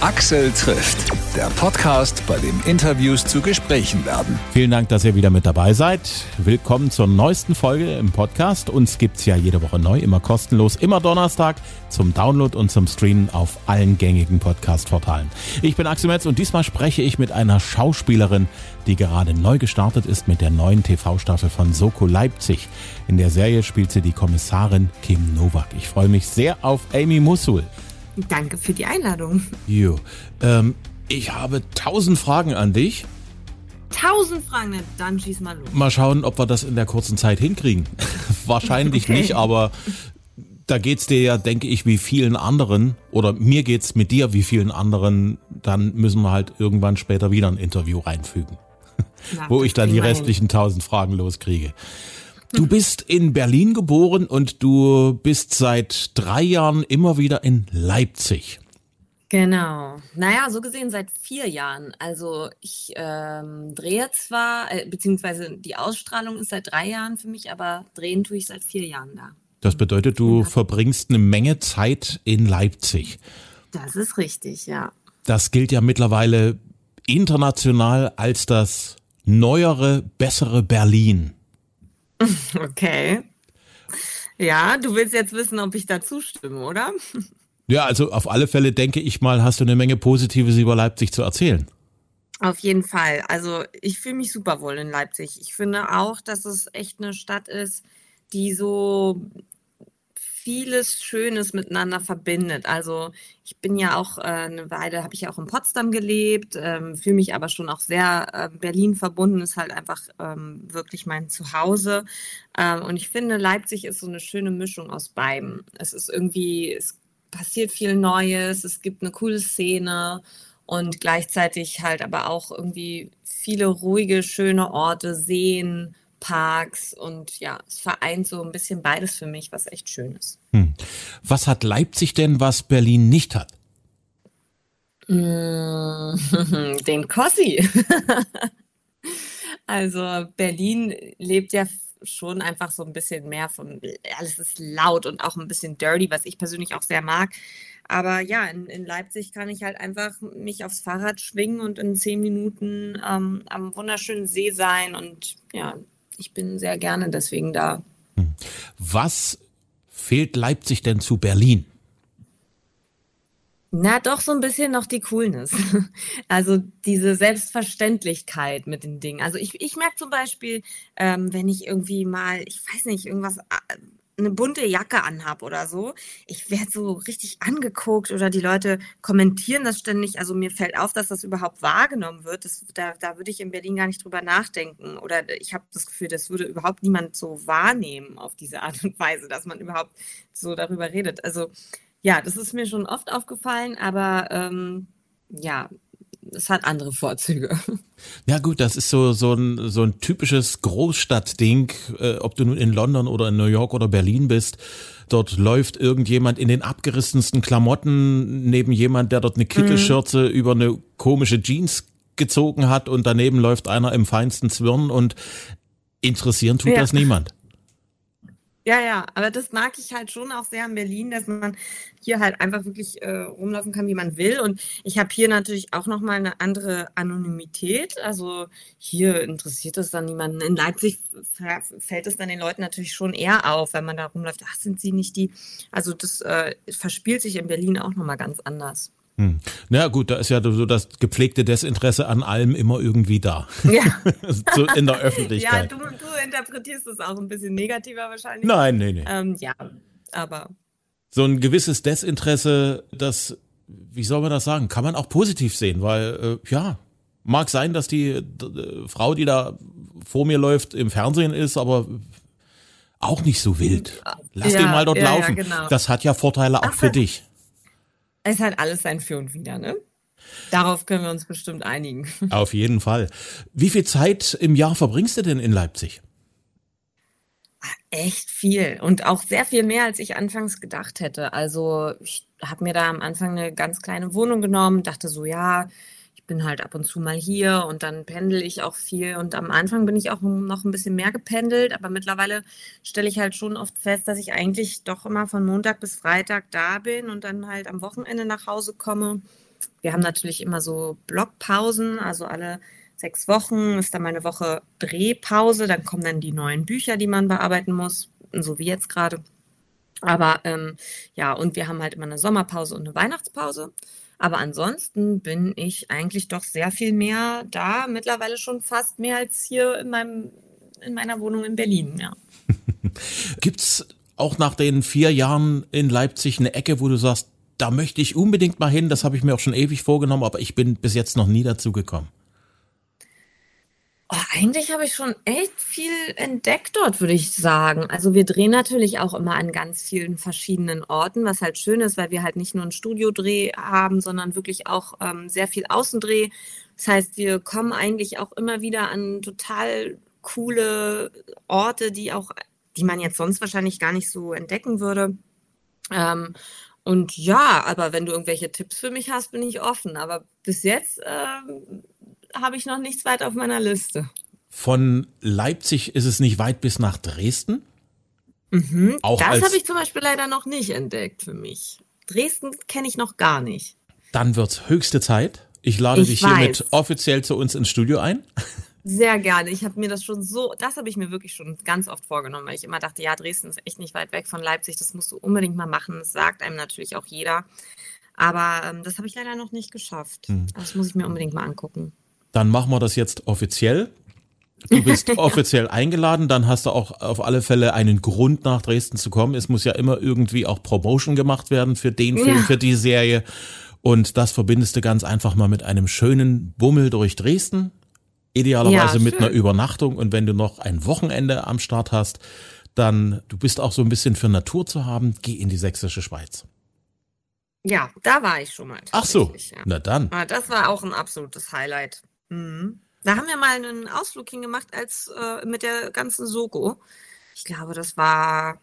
Axel trifft, der Podcast, bei dem Interviews zu Gesprächen werden. Vielen Dank, dass ihr wieder mit dabei seid. Willkommen zur neuesten Folge im Podcast. Uns gibt's ja jede Woche neu, immer kostenlos, immer Donnerstag zum Download und zum Streamen auf allen gängigen Podcast-Portalen. Ich bin Axel Metz und diesmal spreche ich mit einer Schauspielerin, die gerade neu gestartet ist mit der neuen TV-Staffel von Soko Leipzig. In der Serie spielt sie die Kommissarin Kim Nowak. Ich freue mich sehr auf Amy Musul. Danke für die Einladung. Jo, ähm, ich habe tausend Fragen an dich. Tausend Fragen, dann schieß mal los. Mal schauen, ob wir das in der kurzen Zeit hinkriegen. Wahrscheinlich okay. nicht, aber da geht's dir ja, denke ich, wie vielen anderen, oder mir geht's mit dir wie vielen anderen, dann müssen wir halt irgendwann später wieder ein Interview reinfügen. Na, wo ich dann die restlichen tausend Fragen loskriege. Du bist in Berlin geboren und du bist seit drei Jahren immer wieder in Leipzig. Genau. Naja, so gesehen seit vier Jahren. Also ich ähm, drehe zwar, äh, beziehungsweise die Ausstrahlung ist seit drei Jahren für mich, aber drehen tue ich seit vier Jahren da. Das bedeutet, du genau. verbringst eine Menge Zeit in Leipzig. Das ist richtig, ja. Das gilt ja mittlerweile international als das neuere, bessere Berlin. Okay. Ja, du willst jetzt wissen, ob ich da zustimme, oder? Ja, also auf alle Fälle denke ich mal, hast du eine Menge Positives über Leipzig zu erzählen. Auf jeden Fall. Also ich fühle mich super wohl in Leipzig. Ich finde auch, dass es echt eine Stadt ist, die so vieles Schönes miteinander verbindet. Also ich bin ja auch äh, eine Weile, habe ich ja auch in Potsdam gelebt, ähm, fühle mich aber schon auch sehr äh, Berlin verbunden, ist halt einfach ähm, wirklich mein Zuhause. Ähm, und ich finde, Leipzig ist so eine schöne Mischung aus beidem. Es ist irgendwie, es passiert viel Neues, es gibt eine coole Szene und gleichzeitig halt aber auch irgendwie viele ruhige, schöne Orte, Seen, Parks und ja, es vereint so ein bisschen beides für mich, was echt schön ist. Hm. Was hat Leipzig denn, was Berlin nicht hat? Den Kossi. also Berlin lebt ja schon einfach so ein bisschen mehr von, alles ist laut und auch ein bisschen dirty, was ich persönlich auch sehr mag. Aber ja, in, in Leipzig kann ich halt einfach mich aufs Fahrrad schwingen und in zehn Minuten ähm, am wunderschönen See sein und ja, ich bin sehr gerne deswegen da. Hm. Was fehlt Leipzig denn zu Berlin? Na, doch so ein bisschen noch die Coolness. Also diese Selbstverständlichkeit mit den Dingen. Also ich, ich merke zum Beispiel, ähm, wenn ich irgendwie mal, ich weiß nicht, irgendwas äh, eine bunte Jacke anhab oder so, ich werde so richtig angeguckt oder die Leute kommentieren das ständig. Also mir fällt auf, dass das überhaupt wahrgenommen wird. Das, da, da würde ich in Berlin gar nicht drüber nachdenken. Oder ich habe das Gefühl, das würde überhaupt niemand so wahrnehmen auf diese Art und Weise, dass man überhaupt so darüber redet. Also ja, das ist mir schon oft aufgefallen, aber ähm, ja, es hat andere Vorzüge. Ja gut, das ist so so ein so ein typisches Großstadtding, äh, ob du nun in London oder in New York oder Berlin bist. Dort läuft irgendjemand in den abgerissensten Klamotten neben jemand, der dort eine Kittelschürze mhm. über eine komische Jeans gezogen hat und daneben läuft einer im feinsten Zwirn und interessieren tut ja. das niemand. Ja, ja, aber das mag ich halt schon auch sehr in Berlin, dass man hier halt einfach wirklich äh, rumlaufen kann, wie man will. Und ich habe hier natürlich auch nochmal eine andere Anonymität. Also hier interessiert es dann niemanden. In Leipzig fällt es dann den Leuten natürlich schon eher auf, wenn man da rumläuft. Ach, sind sie nicht die? Also das äh, verspielt sich in Berlin auch nochmal ganz anders. Hm. Na gut, da ist ja so das gepflegte Desinteresse an allem immer irgendwie da. Ja. so in der Öffentlichkeit. Ja, du, du, interpretierst es auch ein bisschen negativer wahrscheinlich. Nein, nee, nee. Ähm, ja, aber. So ein gewisses Desinteresse, das, wie soll man das sagen, kann man auch positiv sehen, weil, äh, ja, mag sein, dass die Frau, die da vor mir läuft, im Fernsehen ist, aber auch nicht so wild. Lass ja, den mal dort ja, laufen. Ja, genau. Das hat ja Vorteile auch Ach, für dich. Es hat alles sein Für und Wider, ne? Darauf können wir uns bestimmt einigen. Auf jeden Fall. Wie viel Zeit im Jahr verbringst du denn in Leipzig? Echt viel und auch sehr viel mehr, als ich anfangs gedacht hätte. Also ich habe mir da am Anfang eine ganz kleine Wohnung genommen, dachte so, ja, bin halt ab und zu mal hier und dann pendel ich auch viel. Und am Anfang bin ich auch noch ein bisschen mehr gependelt, aber mittlerweile stelle ich halt schon oft fest, dass ich eigentlich doch immer von Montag bis Freitag da bin und dann halt am Wochenende nach Hause komme. wir haben natürlich immer so Blockpausen, also alle sechs Wochen ist dann mal eine Woche Drehpause, dann kommen dann die neuen Bücher, die man bearbeiten muss, so wie jetzt gerade. Aber ähm, ja, und wir haben halt immer eine Sommerpause und eine Weihnachtspause. Aber ansonsten bin ich eigentlich doch sehr viel mehr da, mittlerweile schon fast mehr als hier in meinem in meiner Wohnung in Berlin, ja. Gibt's auch nach den vier Jahren in Leipzig eine Ecke, wo du sagst, da möchte ich unbedingt mal hin, das habe ich mir auch schon ewig vorgenommen, aber ich bin bis jetzt noch nie dazu gekommen. Oh, eigentlich habe ich schon echt viel entdeckt dort, würde ich sagen. Also wir drehen natürlich auch immer an ganz vielen verschiedenen Orten, was halt schön ist, weil wir halt nicht nur einen Studiodreh haben, sondern wirklich auch ähm, sehr viel Außendreh. Das heißt, wir kommen eigentlich auch immer wieder an total coole Orte, die auch, die man jetzt sonst wahrscheinlich gar nicht so entdecken würde. Ähm, und ja, aber wenn du irgendwelche Tipps für mich hast, bin ich offen. Aber bis jetzt ähm, habe ich noch nichts weit auf meiner Liste. Von Leipzig ist es nicht weit bis nach Dresden? Mhm, Auch das habe ich zum Beispiel leider noch nicht entdeckt für mich. Dresden kenne ich noch gar nicht. Dann wird es höchste Zeit. Ich lade ich dich weiß. hiermit offiziell zu uns ins Studio ein. Sehr gerne. Ich habe mir das schon so, das habe ich mir wirklich schon ganz oft vorgenommen, weil ich immer dachte, ja, Dresden ist echt nicht weit weg von Leipzig, das musst du unbedingt mal machen. Das sagt einem natürlich auch jeder. Aber ähm, das habe ich leider noch nicht geschafft. Hm. Das muss ich mir unbedingt mal angucken. Dann machen wir das jetzt offiziell. Du bist offiziell eingeladen, dann hast du auch auf alle Fälle einen Grund nach Dresden zu kommen. Es muss ja immer irgendwie auch Promotion gemacht werden für den Film, ja. für die Serie. Und das verbindest du ganz einfach mal mit einem schönen Bummel durch Dresden. Idealerweise ja, mit einer Übernachtung und wenn du noch ein Wochenende am Start hast, dann du bist auch so ein bisschen für Natur zu haben, geh in die sächsische Schweiz. Ja, da war ich schon mal. Ach so, ja. na dann. Ah, das war auch ein absolutes Highlight. Mhm. Da haben wir mal einen Ausflug hingemacht als äh, mit der ganzen Soko. Ich glaube, das war,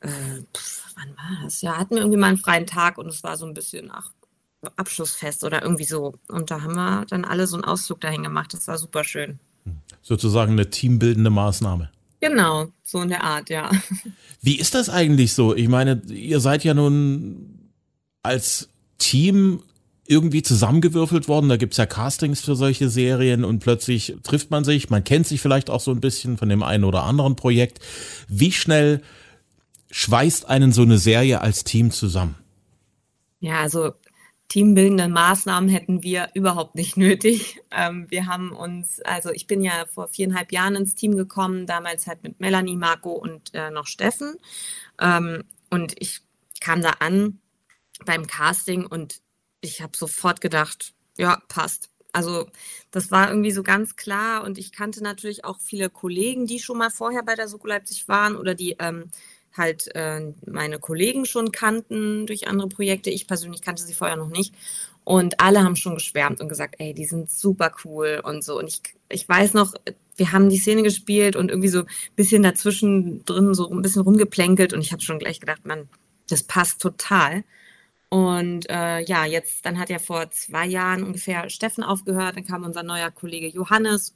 äh, pf, wann war das? Ja, hatten wir irgendwie mal einen freien Tag und es war so ein bisschen, ach, Abschlussfest oder irgendwie so. Und da haben wir dann alle so einen Ausflug dahin gemacht. Das war super schön. Sozusagen eine teambildende Maßnahme. Genau, so in der Art, ja. Wie ist das eigentlich so? Ich meine, ihr seid ja nun als Team irgendwie zusammengewürfelt worden. Da gibt's ja Castings für solche Serien und plötzlich trifft man sich. Man kennt sich vielleicht auch so ein bisschen von dem einen oder anderen Projekt. Wie schnell schweißt einen so eine Serie als Team zusammen? Ja, also teambildende Maßnahmen hätten wir überhaupt nicht nötig. Ähm, wir haben uns, also ich bin ja vor viereinhalb Jahren ins Team gekommen, damals halt mit Melanie, Marco und äh, noch Steffen. Ähm, und ich kam da an beim Casting und ich habe sofort gedacht, ja, passt. Also das war irgendwie so ganz klar und ich kannte natürlich auch viele Kollegen, die schon mal vorher bei der Soko Leipzig waren oder die ähm, halt äh, meine Kollegen schon kannten durch andere Projekte. Ich persönlich kannte sie vorher noch nicht. Und alle haben schon geschwärmt und gesagt, ey, die sind super cool und so. Und ich, ich weiß noch, wir haben die Szene gespielt und irgendwie so ein bisschen dazwischen drin so ein bisschen rumgeplänkelt und ich habe schon gleich gedacht, man, das passt total. Und äh, ja, jetzt, dann hat ja vor zwei Jahren ungefähr Steffen aufgehört, dann kam unser neuer Kollege Johannes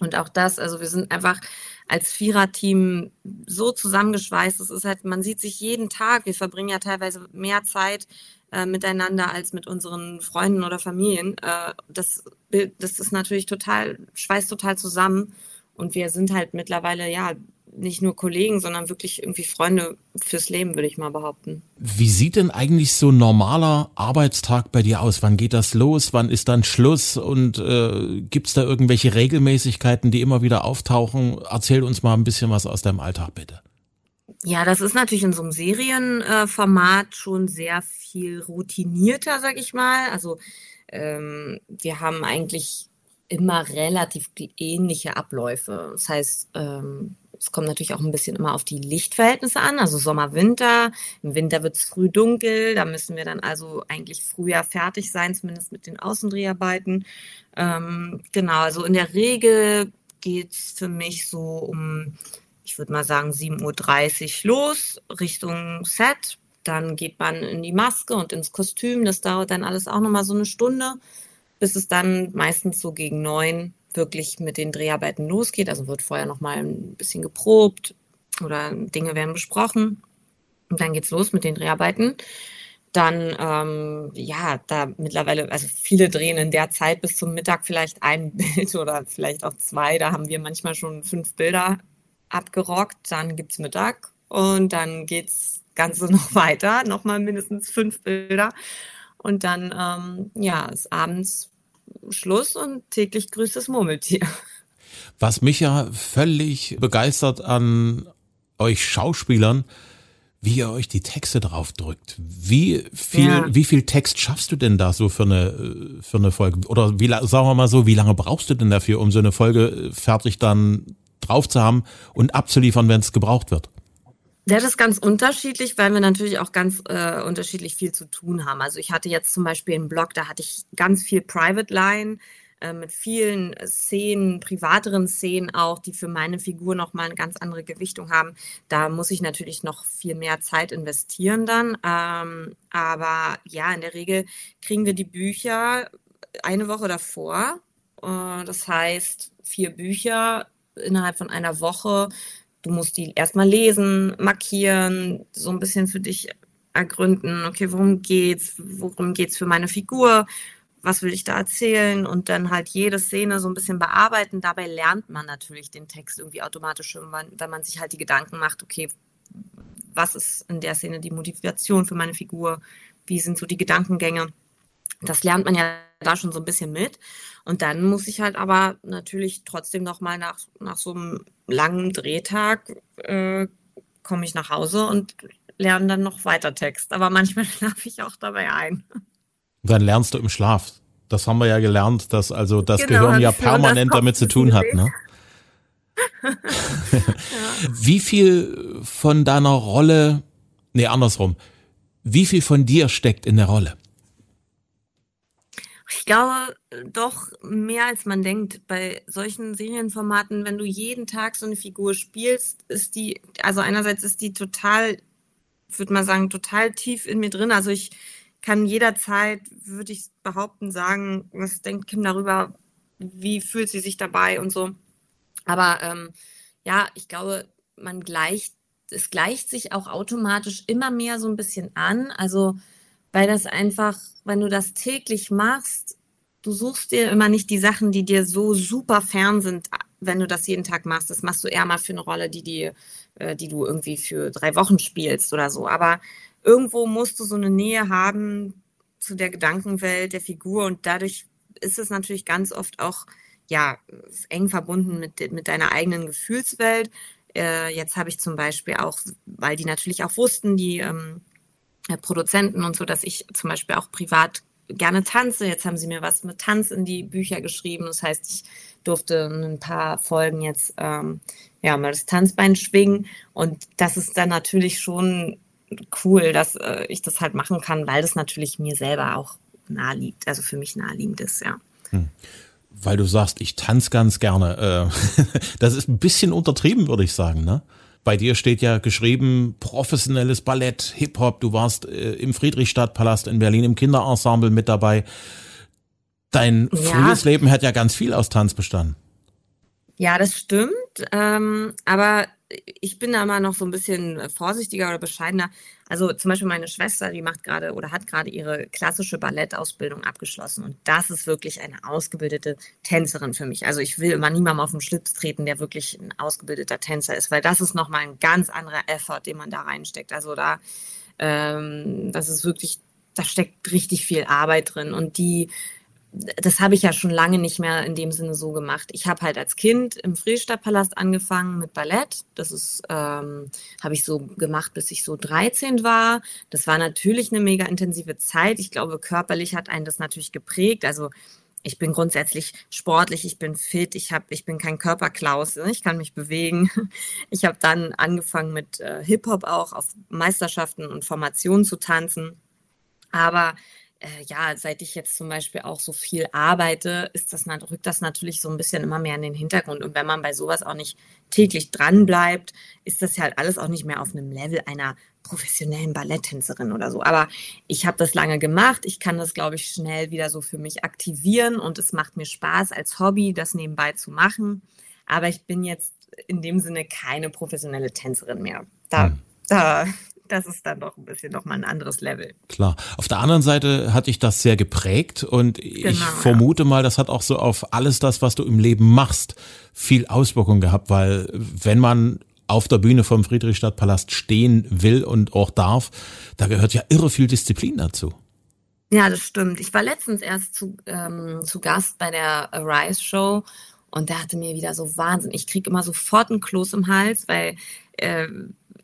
und auch das, also wir sind einfach als Viererteam so zusammengeschweißt. Es ist halt, man sieht sich jeden Tag. Wir verbringen ja teilweise mehr Zeit äh, miteinander als mit unseren Freunden oder Familien. Äh, das, das ist natürlich total, schweißt total zusammen. Und wir sind halt mittlerweile, ja, nicht nur Kollegen, sondern wirklich irgendwie Freunde fürs Leben, würde ich mal behaupten. Wie sieht denn eigentlich so ein normaler Arbeitstag bei dir aus? Wann geht das los? Wann ist dann Schluss? Und äh, gibt es da irgendwelche Regelmäßigkeiten, die immer wieder auftauchen? Erzähl uns mal ein bisschen was aus deinem Alltag, bitte. Ja, das ist natürlich in so einem Serienformat äh, schon sehr viel routinierter, sag ich mal. Also ähm, wir haben eigentlich immer relativ ähnliche Abläufe. Das heißt, ähm, es kommt natürlich auch ein bisschen immer auf die Lichtverhältnisse an, also Sommer, Winter. Im Winter wird es früh dunkel, da müssen wir dann also eigentlich früher fertig sein, zumindest mit den Außendreharbeiten. Ähm, genau, also in der Regel geht es für mich so um, ich würde mal sagen, 7.30 Uhr los, Richtung Set. Dann geht man in die Maske und ins Kostüm. Das dauert dann alles auch nochmal so eine Stunde, bis es dann meistens so gegen neun wirklich mit den Dreharbeiten losgeht. Also wird vorher noch mal ein bisschen geprobt oder Dinge werden besprochen. Und dann geht's los mit den Dreharbeiten. dann, ähm, ja, da mittlerweile, also viele drehen in der Zeit bis zum Mittag vielleicht ein Bild oder vielleicht auch zwei. Da haben wir manchmal schon fünf Bilder abgerockt. Dann gibt's Mittag und dann geht's Ganze noch weiter, nochmal mindestens fünf Bilder. Und dann, ähm, ja, ist abends Schluss und täglich grüßt das Murmeltier. Was mich ja völlig begeistert an euch Schauspielern, wie ihr euch die Texte draufdrückt. Wie viel, ja. wie viel Text schaffst du denn da so für eine, für eine Folge? Oder wie, sagen wir mal so, wie lange brauchst du denn dafür, um so eine Folge fertig dann drauf zu haben und abzuliefern, wenn es gebraucht wird? Das ist ganz unterschiedlich, weil wir natürlich auch ganz äh, unterschiedlich viel zu tun haben. Also ich hatte jetzt zum Beispiel einen Blog, da hatte ich ganz viel Private Line äh, mit vielen Szenen, privateren Szenen auch, die für meine Figur nochmal eine ganz andere Gewichtung haben. Da muss ich natürlich noch viel mehr Zeit investieren dann. Ähm, aber ja, in der Regel kriegen wir die Bücher eine Woche davor. Äh, das heißt, vier Bücher innerhalb von einer Woche Du musst die erstmal lesen, markieren, so ein bisschen für dich ergründen, okay, worum geht's, worum geht's für meine Figur, was will ich da erzählen und dann halt jede Szene so ein bisschen bearbeiten. Dabei lernt man natürlich den Text irgendwie automatisch, wenn man sich halt die Gedanken macht, okay, was ist in der Szene die Motivation für meine Figur, wie sind so die Gedankengänge. Das lernt man ja da schon so ein bisschen mit. Und dann muss ich halt aber natürlich trotzdem nochmal nach, nach so einem langen Drehtag äh, komme ich nach Hause und lerne dann noch weiter Text. Aber manchmal schlafe ich auch dabei ein. Dann lernst du im Schlaf. Das haben wir ja gelernt, dass also das genau, Gehirn ja permanent damit zu tun hat. Ne? ja. Wie viel von deiner Rolle, nee, andersrum, wie viel von dir steckt in der Rolle? Ich glaube doch mehr als man denkt. Bei solchen Serienformaten, wenn du jeden Tag so eine Figur spielst, ist die, also einerseits ist die total, würde man sagen, total tief in mir drin. Also ich kann jederzeit, würde ich behaupten, sagen, was denkt Kim darüber, wie fühlt sie sich dabei und so. Aber ähm, ja, ich glaube, man gleicht, es gleicht sich auch automatisch immer mehr so ein bisschen an. Also weil das einfach, wenn du das täglich machst, du suchst dir immer nicht die Sachen, die dir so super fern sind, wenn du das jeden Tag machst. Das machst du eher mal für eine Rolle, die dir, äh, die du irgendwie für drei Wochen spielst oder so. Aber irgendwo musst du so eine Nähe haben zu der Gedankenwelt der Figur und dadurch ist es natürlich ganz oft auch ja eng verbunden mit mit deiner eigenen Gefühlswelt. Äh, jetzt habe ich zum Beispiel auch, weil die natürlich auch wussten, die ähm, äh, Produzenten und so, dass ich zum Beispiel auch privat gerne tanze. Jetzt haben sie mir was mit Tanz in die Bücher geschrieben. Das heißt, ich durfte ein paar Folgen jetzt ähm, ja mal das Tanzbein schwingen. Und das ist dann natürlich schon cool, dass äh, ich das halt machen kann, weil das natürlich mir selber auch nahe liegt, also für mich naheliegend ist, ja. Hm. Weil du sagst, ich tanze ganz gerne. Äh, das ist ein bisschen untertrieben, würde ich sagen, ne? Bei dir steht ja geschrieben professionelles Ballett, Hip-Hop. Du warst äh, im Friedrichstadtpalast in Berlin im Kinderensemble mit dabei. Dein ja. frühes Leben hat ja ganz viel aus Tanz bestanden. Ja, das stimmt. Ähm, aber ich bin da immer noch so ein bisschen vorsichtiger oder bescheidener. Also zum Beispiel meine Schwester, die macht gerade oder hat gerade ihre klassische Ballettausbildung abgeschlossen. Und das ist wirklich eine ausgebildete Tänzerin für mich. Also ich will immer niemandem auf den Schlips treten, der wirklich ein ausgebildeter Tänzer ist, weil das ist nochmal ein ganz anderer Effort, den man da reinsteckt. Also da, ähm, das ist wirklich, da steckt richtig viel Arbeit drin. Und die das habe ich ja schon lange nicht mehr in dem Sinne so gemacht. Ich habe halt als Kind im Friedrichstadtpalast angefangen mit Ballett. Das ist, ähm, habe ich so gemacht, bis ich so 13 war. Das war natürlich eine mega intensive Zeit. Ich glaube, körperlich hat einen das natürlich geprägt. Also ich bin grundsätzlich sportlich, ich bin fit, ich habe, ich bin kein Körperklaus, ich kann mich bewegen. Ich habe dann angefangen mit äh, Hip Hop auch auf Meisterschaften und Formationen zu tanzen. Aber ja, seit ich jetzt zum Beispiel auch so viel arbeite, ist das, rückt das natürlich so ein bisschen immer mehr in den Hintergrund. Und wenn man bei sowas auch nicht täglich dran bleibt, ist das halt alles auch nicht mehr auf einem Level einer professionellen Balletttänzerin oder so. Aber ich habe das lange gemacht. Ich kann das, glaube ich, schnell wieder so für mich aktivieren und es macht mir Spaß als Hobby, das nebenbei zu machen. Aber ich bin jetzt in dem Sinne keine professionelle Tänzerin mehr. Da, hm. da das ist dann doch ein bisschen nochmal ein anderes Level. Klar. Auf der anderen Seite hat dich das sehr geprägt und genau, ich vermute ja. mal, das hat auch so auf alles das, was du im Leben machst, viel Auswirkung gehabt, weil wenn man auf der Bühne vom Friedrichstadtpalast stehen will und auch darf, da gehört ja irre viel Disziplin dazu. Ja, das stimmt. Ich war letztens erst zu, ähm, zu Gast bei der Arise Show und der hatte mir wieder so Wahnsinn. Ich kriege immer sofort einen Kloß im Hals, weil äh,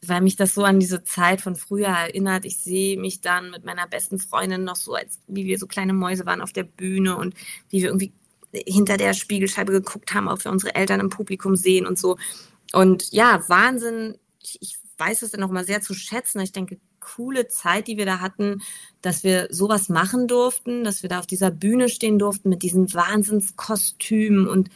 weil mich das so an diese Zeit von früher erinnert. Ich sehe mich dann mit meiner besten Freundin noch so, als wie wir so kleine Mäuse waren auf der Bühne und wie wir irgendwie hinter der Spiegelscheibe geguckt haben, ob wir unsere Eltern im Publikum sehen und so. Und ja, Wahnsinn. Ich, ich weiß es dann noch mal sehr zu schätzen. Ich denke, coole Zeit, die wir da hatten, dass wir sowas machen durften, dass wir da auf dieser Bühne stehen durften mit diesen Wahnsinnskostümen und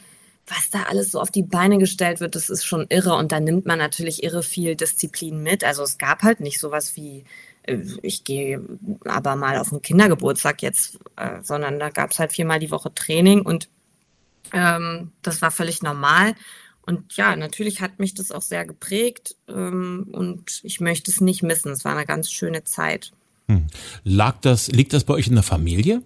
was da alles so auf die Beine gestellt wird, das ist schon irre. Und da nimmt man natürlich irre viel Disziplin mit. Also es gab halt nicht sowas wie, äh, ich gehe aber mal auf den Kindergeburtstag jetzt, äh, sondern da gab es halt viermal die Woche Training und ähm, das war völlig normal. Und ja, natürlich hat mich das auch sehr geprägt ähm, und ich möchte es nicht missen. Es war eine ganz schöne Zeit. Hm. Lag das, liegt das bei euch in der Familie?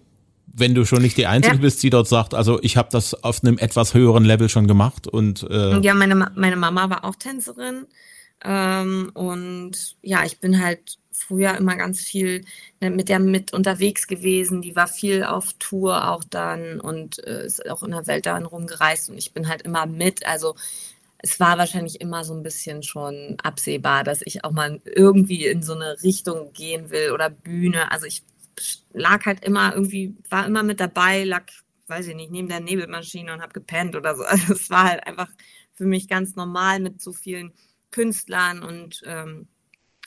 Wenn du schon nicht die Einzige ja. bist, die dort sagt, also ich habe das auf einem etwas höheren Level schon gemacht und äh ja, meine meine Mama war auch Tänzerin ähm, und ja, ich bin halt früher immer ganz viel ne, mit der mit unterwegs gewesen. Die war viel auf Tour auch dann und äh, ist auch in der Welt dann rumgereist und ich bin halt immer mit. Also es war wahrscheinlich immer so ein bisschen schon absehbar, dass ich auch mal irgendwie in so eine Richtung gehen will oder Bühne. Also ich lag halt immer irgendwie, war immer mit dabei, lag, weiß ich nicht, neben der Nebelmaschine und habe gepennt oder so. Also es war halt einfach für mich ganz normal mit so vielen Künstlern und ähm,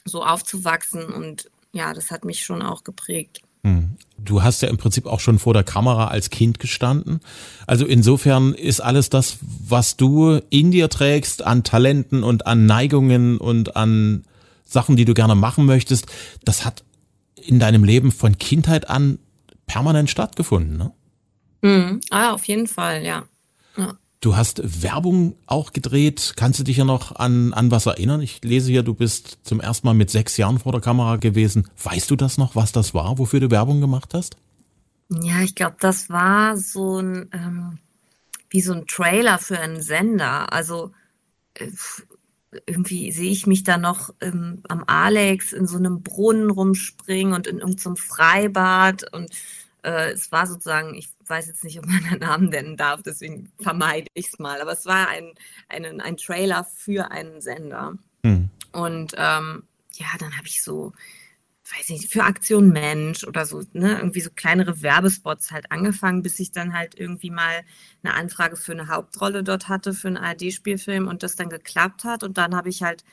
so aufzuwachsen und ja, das hat mich schon auch geprägt. Hm. Du hast ja im Prinzip auch schon vor der Kamera als Kind gestanden. Also insofern ist alles das, was du in dir trägst an Talenten und an Neigungen und an Sachen, die du gerne machen möchtest, das hat in deinem Leben von Kindheit an permanent stattgefunden, ne? Mhm. Ah, auf jeden Fall, ja. ja. Du hast Werbung auch gedreht. Kannst du dich ja noch an, an was erinnern? Ich lese hier, du bist zum ersten Mal mit sechs Jahren vor der Kamera gewesen. Weißt du das noch, was das war, wofür du Werbung gemacht hast? Ja, ich glaube, das war so ein, ähm, wie so ein Trailer für einen Sender. Also äh, irgendwie sehe ich mich da noch ähm, am Alex in so einem Brunnen rumspringen und in irgendeinem Freibad und äh, es war sozusagen, ich weiß jetzt nicht, ob man den Namen nennen darf, deswegen vermeide ich es mal, aber es war ein, ein, ein Trailer für einen Sender. Hm. Und ähm, ja, dann habe ich so weiß nicht, für Aktion Mensch oder so, ne, irgendwie so kleinere Werbespots halt angefangen, bis ich dann halt irgendwie mal eine Anfrage für eine Hauptrolle dort hatte, für einen ARD-Spielfilm und das dann geklappt hat. Und dann habe ich halt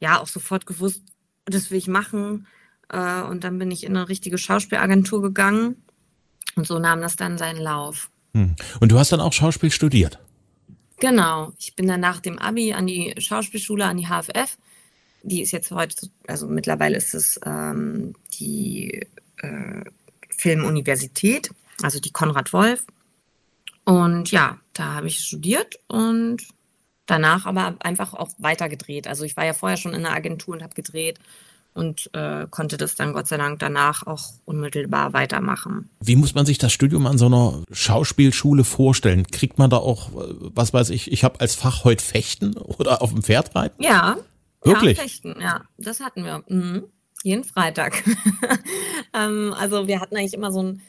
ja auch sofort gewusst, das will ich machen. Äh, und dann bin ich in eine richtige Schauspielagentur gegangen und so nahm das dann seinen Lauf. Hm. Und du hast dann auch Schauspiel studiert? Genau. Ich bin dann nach dem Abi an die Schauspielschule, an die HFF die ist jetzt heute, also mittlerweile ist es ähm, die äh, Filmuniversität, also die Konrad Wolf. Und ja, da habe ich studiert und danach aber einfach auch weitergedreht. Also ich war ja vorher schon in der Agentur und habe gedreht und äh, konnte das dann Gott sei Dank danach auch unmittelbar weitermachen. Wie muss man sich das Studium an so einer Schauspielschule vorstellen? Kriegt man da auch, äh, was weiß ich, ich habe als Fach heute Fechten oder auf dem Pferd reiten? Ja, Wirklich? Ja, Fechten, ja, das hatten wir. Mhm. Jeden Freitag. ähm, also wir hatten eigentlich immer so einen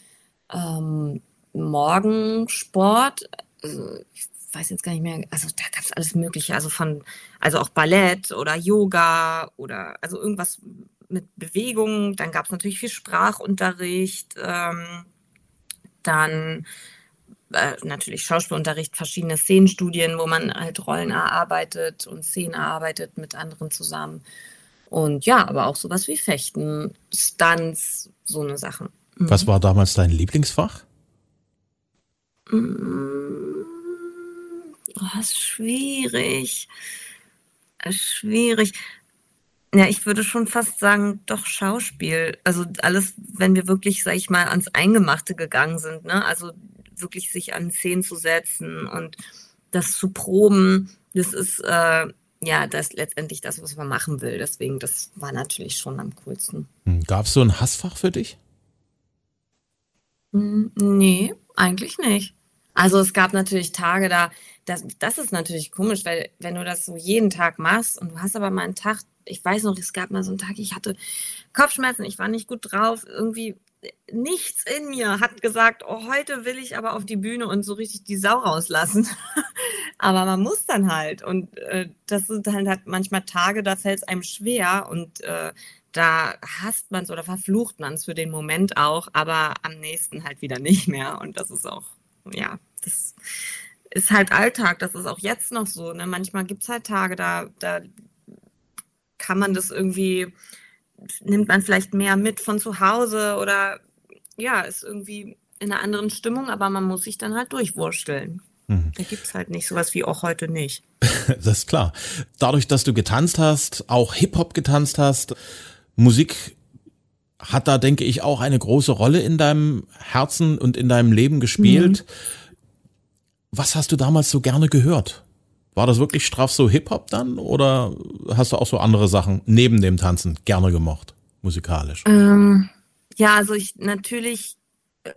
ähm, Morgensport. Also ich weiß jetzt gar nicht mehr, also da gab es alles Mögliche, also von, also auch Ballett oder Yoga oder also irgendwas mit Bewegung. Dann gab es natürlich viel Sprachunterricht. Ähm, dann äh, natürlich Schauspielunterricht, verschiedene Szenenstudien, wo man halt Rollen erarbeitet und Szenen erarbeitet mit anderen zusammen. Und ja, aber auch sowas wie Fechten, Stunts, so eine Sache. Mhm. Was war damals dein Lieblingsfach? Mhm. Oh, ist schwierig. Schwierig. Ja, ich würde schon fast sagen, doch Schauspiel. Also alles, wenn wir wirklich, sag ich mal, ans Eingemachte gegangen sind, ne? Also wirklich sich an Szenen zu setzen und das zu proben, das ist, äh, ja, das letztendlich das, was man machen will. Deswegen, das war natürlich schon am coolsten. Hm, Gab es so ein Hassfach für dich? Hm, nee, eigentlich nicht. Also es gab natürlich Tage da, das, das ist natürlich komisch, weil wenn du das so jeden Tag machst und du hast aber mal einen Tag, ich weiß noch, es gab mal so einen Tag, ich hatte Kopfschmerzen, ich war nicht gut drauf, irgendwie nichts in mir hat gesagt, oh, heute will ich aber auf die Bühne und so richtig die Sau rauslassen. aber man muss dann halt. Und äh, das sind dann halt manchmal Tage, da fällt es einem schwer und äh, da hasst man es oder verflucht man es für den Moment auch, aber am nächsten halt wieder nicht mehr. Und das ist auch, ja, das ist halt Alltag. Das ist auch jetzt noch so. Ne? Manchmal gibt es halt Tage, da, da kann man das irgendwie nimmt man vielleicht mehr mit von zu Hause oder ja, ist irgendwie in einer anderen Stimmung, aber man muss sich dann halt durchwursteln. Mhm. Da gibt es halt nicht sowas wie auch heute nicht. das ist klar. Dadurch, dass du getanzt hast, auch Hip-Hop getanzt hast, Musik hat da, denke ich, auch eine große Rolle in deinem Herzen und in deinem Leben gespielt. Mhm. Was hast du damals so gerne gehört? War das wirklich straff so Hip-Hop dann oder hast du auch so andere Sachen neben dem Tanzen gerne gemocht, musikalisch? Ähm, ja, also ich natürlich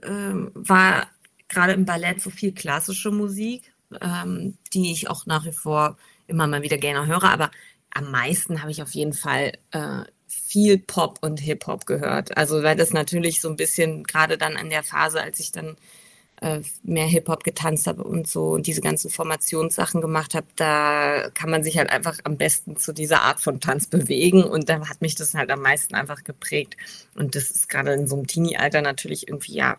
ähm, war gerade im Ballett so viel klassische Musik, ähm, die ich auch nach wie vor immer mal wieder gerne höre, aber am meisten habe ich auf jeden Fall äh, viel Pop und Hip-Hop gehört. Also weil das natürlich so ein bisschen gerade dann in der Phase, als ich dann äh, mehr Hip-Hop getanzt habe und so und diese ganzen Formationssachen gemacht habe, da kann man sich halt einfach am besten zu dieser Art von Tanz bewegen und da hat mich das halt am meisten einfach geprägt. Und das ist gerade in so einem Teenie-Alter natürlich irgendwie, ja,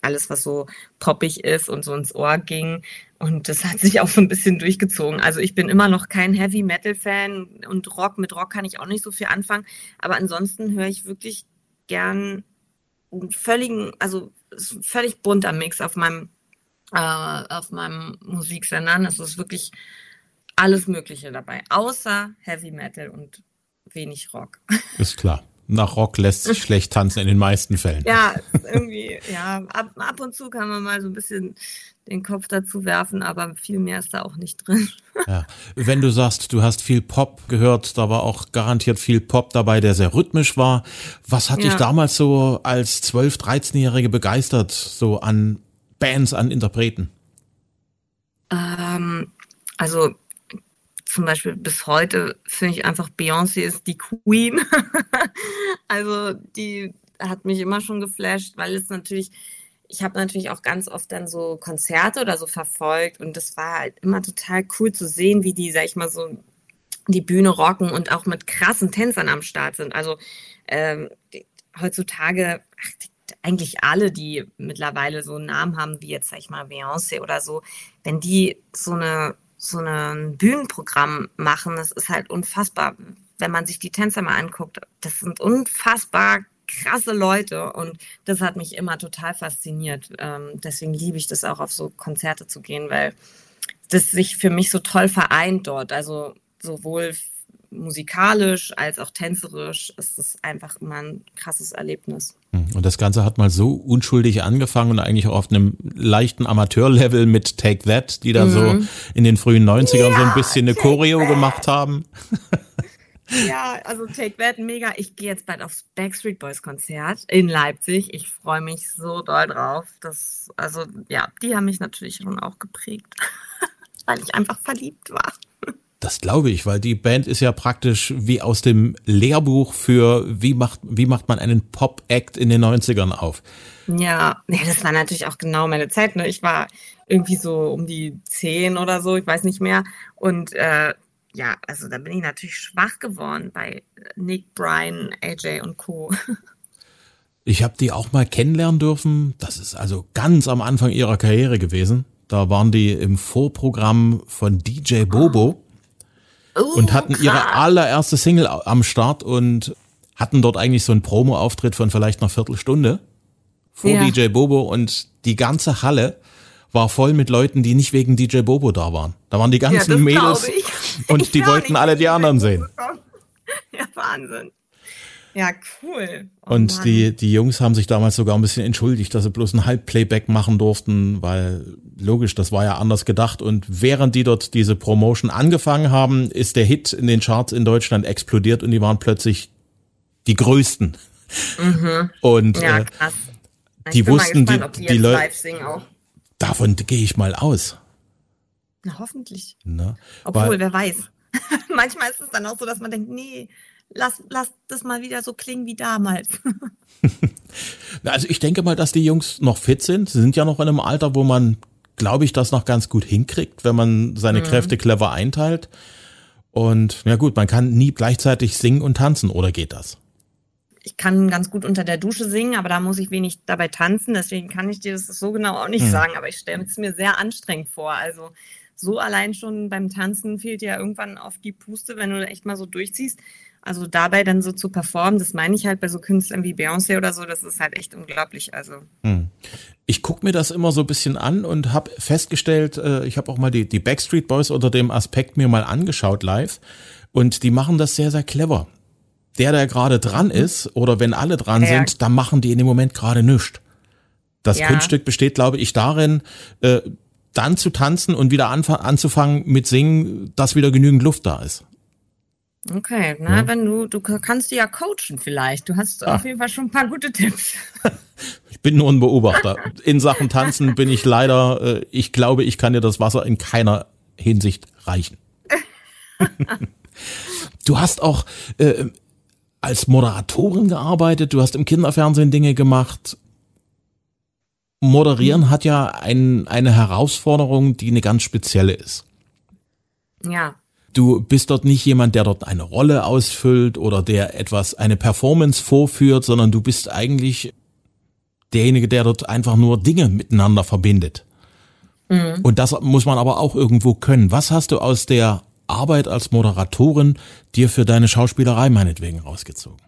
alles, was so poppig ist und so ins Ohr ging. Und das hat sich auch so ein bisschen durchgezogen. Also ich bin immer noch kein Heavy Metal Fan und Rock, mit Rock kann ich auch nicht so viel anfangen. Aber ansonsten höre ich wirklich gern einen völligen, also völlig bunter Mix auf meinem, äh, auf meinem Musiksender. Es ist wirklich alles Mögliche dabei, außer Heavy Metal und wenig Rock. Ist klar. Nach Rock lässt sich schlecht tanzen in den meisten Fällen. Ja, irgendwie, ja, ab, ab und zu kann man mal so ein bisschen den Kopf dazu werfen, aber viel mehr ist da auch nicht drin. Ja. Wenn du sagst, du hast viel Pop gehört, da war auch garantiert viel Pop dabei, der sehr rhythmisch war. Was hat ja. dich damals so als 12-, 13-Jährige begeistert, so an Bands, an Interpreten? Ähm, also zum Beispiel bis heute finde ich einfach Beyoncé ist die Queen. also die hat mich immer schon geflasht, weil es natürlich ich habe natürlich auch ganz oft dann so Konzerte oder so verfolgt und das war halt immer total cool zu sehen, wie die, sag ich mal, so die Bühne rocken und auch mit krassen Tänzern am Start sind. Also ähm, die, heutzutage, ach, die, eigentlich alle, die mittlerweile so einen Namen haben, wie jetzt, sag ich mal, Beyoncé oder so, wenn die so eine so ein Bühnenprogramm machen, das ist halt unfassbar. Wenn man sich die Tänzer mal anguckt, das sind unfassbar krasse Leute und das hat mich immer total fasziniert. Ähm, deswegen liebe ich das auch, auf so Konzerte zu gehen, weil das sich für mich so toll vereint dort. Also sowohl musikalisch als auch tänzerisch ist es einfach immer ein krasses Erlebnis. Hm, und das Ganze hat mal so unschuldig angefangen und eigentlich auch auf einem leichten Amateurlevel mit Take That, die da mhm. so in den frühen 90ern ja, so ein bisschen eine Choreo that. gemacht haben. Ja, also Take That mega. Ich gehe jetzt bald aufs Backstreet Boys Konzert in Leipzig. Ich freue mich so doll drauf. Das, also ja, die haben mich natürlich schon auch geprägt, weil ich einfach verliebt war. Das glaube ich, weil die Band ist ja praktisch wie aus dem Lehrbuch für wie macht, wie macht man einen Pop-Act in den 90ern auf. Ja, ja, das war natürlich auch genau meine Zeit. Ne? Ich war irgendwie so um die zehn oder so, ich weiß nicht mehr. Und äh, ja, also da bin ich natürlich schwach geworden bei Nick, Brian, AJ und Co. Ich habe die auch mal kennenlernen dürfen. Das ist also ganz am Anfang ihrer Karriere gewesen. Da waren die im Vorprogramm von DJ Bobo oh, und hatten krass. ihre allererste Single am Start und hatten dort eigentlich so einen Promo-Auftritt von vielleicht einer Viertelstunde vor ja. DJ Bobo und die ganze Halle war voll mit Leuten, die nicht wegen DJ Bobo da waren. Da waren die ganzen ja, Mädels und ich die wollten alle die anderen sehen. Ja, Wahnsinn. Ja, cool. Oh, und die, die Jungs haben sich damals sogar ein bisschen entschuldigt, dass sie bloß ein Halbplayback machen durften, weil logisch, das war ja anders gedacht. Und während die dort diese Promotion angefangen haben, ist der Hit in den Charts in Deutschland explodiert und die waren plötzlich die größten. Mhm. Und ja, äh, krass. Ich die mal wussten, gespannt, die- die jetzt Leu- live singen auch. davon gehe ich mal aus. Na, hoffentlich. Ne? Obwohl, Weil- wer weiß. Manchmal ist es dann auch so, dass man denkt, nee, lass, lass das mal wieder so klingen wie damals. Also ich denke mal, dass die Jungs noch fit sind. Sie sind ja noch in einem Alter, wo man, glaube ich, das noch ganz gut hinkriegt, wenn man seine Mhm. Kräfte clever einteilt. Und ja gut, man kann nie gleichzeitig singen und tanzen, oder geht das? Ich kann ganz gut unter der Dusche singen, aber da muss ich wenig dabei tanzen. Deswegen kann ich dir das so genau auch nicht Hm. sagen. Aber ich stelle es mir sehr anstrengend vor. Also so allein schon beim Tanzen fehlt dir ja irgendwann auf die Puste, wenn du echt mal so durchziehst. Also dabei dann so zu performen, das meine ich halt bei so Künstlern wie Beyoncé oder so, das ist halt echt unglaublich. Also Hm. Ich gucke mir das immer so ein bisschen an und habe festgestellt, äh, ich habe auch mal die, die Backstreet Boys unter dem Aspekt mir mal angeschaut live und die machen das sehr, sehr clever. Der, der gerade dran ist oder wenn alle dran Ja. sind, dann machen die in dem Moment gerade nichts. Das Ja. Kunststück besteht, glaube ich, darin, äh, dann zu tanzen und wieder anzufangen mit Singen, dass wieder genügend Luft da ist. Okay, na, Ja. wenn du, du kannst du ja coachen vielleicht. Du hast Ah. auf jeden Fall schon ein paar gute Tipps. Ich bin nur ein Beobachter. In Sachen Tanzen bin ich leider, äh, ich glaube, ich kann dir das Wasser in keiner Hinsicht reichen. du hast auch äh, als Moderatorin gearbeitet, du hast im Kinderfernsehen Dinge gemacht. Moderieren hat ja ein, eine Herausforderung, die eine ganz spezielle ist. Ja, Du bist dort nicht jemand, der dort eine Rolle ausfüllt oder der etwas, eine Performance vorführt, sondern du bist eigentlich derjenige, der dort einfach nur Dinge miteinander verbindet. Und das muss man aber auch irgendwo können. Was hast du aus der Arbeit als Moderatorin dir für deine Schauspielerei meinetwegen rausgezogen?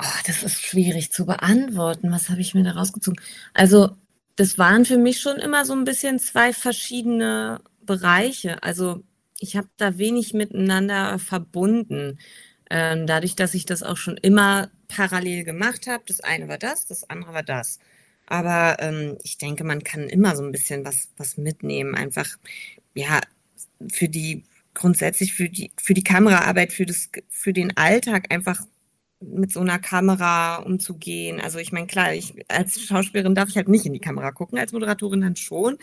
Oh, das ist schwierig zu beantworten. Was habe ich mir da rausgezogen? Also, das waren für mich schon immer so ein bisschen zwei verschiedene Bereiche. Also, ich habe da wenig miteinander verbunden. Ähm, dadurch, dass ich das auch schon immer parallel gemacht habe. Das eine war das, das andere war das. Aber ähm, ich denke, man kann immer so ein bisschen was, was mitnehmen. Einfach, ja, für die, grundsätzlich für die, für die Kameraarbeit, für das, für den Alltag einfach mit so einer Kamera umzugehen. Also ich meine, klar, ich als Schauspielerin darf ich halt nicht in die Kamera gucken, als Moderatorin dann schon.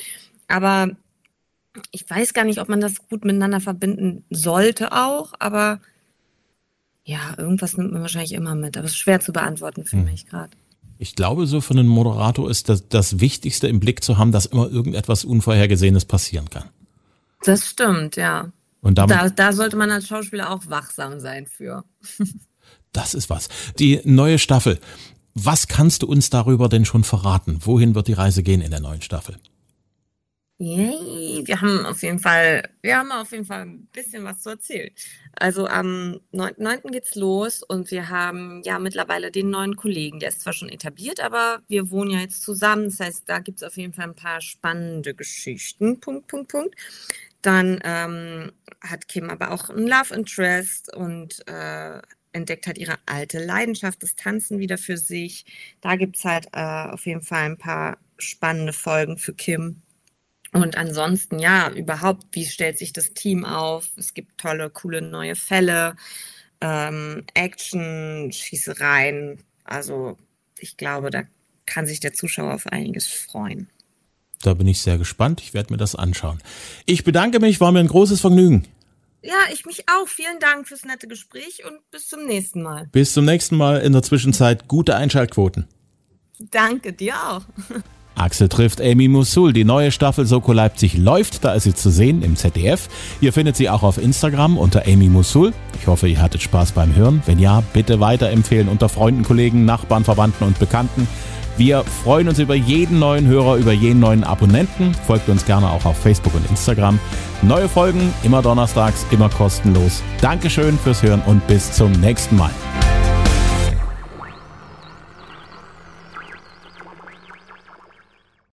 Aber ich weiß gar nicht, ob man das gut miteinander verbinden sollte auch, aber ja, irgendwas nimmt man wahrscheinlich immer mit. Aber es ist schwer zu beantworten für mich gerade. Ich glaube, so für einen Moderator ist das, das Wichtigste im Blick zu haben, dass immer irgendetwas Unvorhergesehenes passieren kann. Das stimmt, ja. Und damit Da, da sollte man als Schauspieler auch wachsam sein für. Das ist was. Die neue Staffel. Was kannst du uns darüber denn schon verraten? Wohin wird die Reise gehen in der neuen Staffel? Yay, wir haben auf jeden Fall, wir haben auf jeden Fall ein bisschen was zu erzählen. Also am 9.9. geht's los und wir haben ja mittlerweile den neuen Kollegen. Der ist zwar schon etabliert, aber wir wohnen ja jetzt zusammen. Das heißt, da gibt's auf jeden Fall ein paar spannende Geschichten. Punkt, Punkt, Punkt. Dann ähm, hat Kim aber auch ein Love Interest und äh, entdeckt hat ihre alte Leidenschaft, das Tanzen wieder für sich. Da gibt's halt äh, auf jeden Fall ein paar spannende Folgen für Kim. Und ansonsten, ja, überhaupt, wie stellt sich das Team auf? Es gibt tolle, coole neue Fälle, ähm, Action, Schießereien. Also ich glaube, da kann sich der Zuschauer auf einiges freuen. Da bin ich sehr gespannt. Ich werde mir das anschauen. Ich bedanke mich, war mir ein großes Vergnügen. Ja, ich mich auch. Vielen Dank fürs nette Gespräch und bis zum nächsten Mal. Bis zum nächsten Mal. In der Zwischenzeit gute Einschaltquoten. Danke dir auch. Axel trifft Amy Musul. Die neue Staffel Soko Leipzig läuft. Da ist sie zu sehen im ZDF. Ihr findet sie auch auf Instagram unter Amy Musul. Ich hoffe, ihr hattet Spaß beim Hören. Wenn ja, bitte weiterempfehlen unter Freunden, Kollegen, Nachbarn, Verwandten und Bekannten. Wir freuen uns über jeden neuen Hörer, über jeden neuen Abonnenten. Folgt uns gerne auch auf Facebook und Instagram. Neue Folgen immer donnerstags, immer kostenlos. Dankeschön fürs Hören und bis zum nächsten Mal.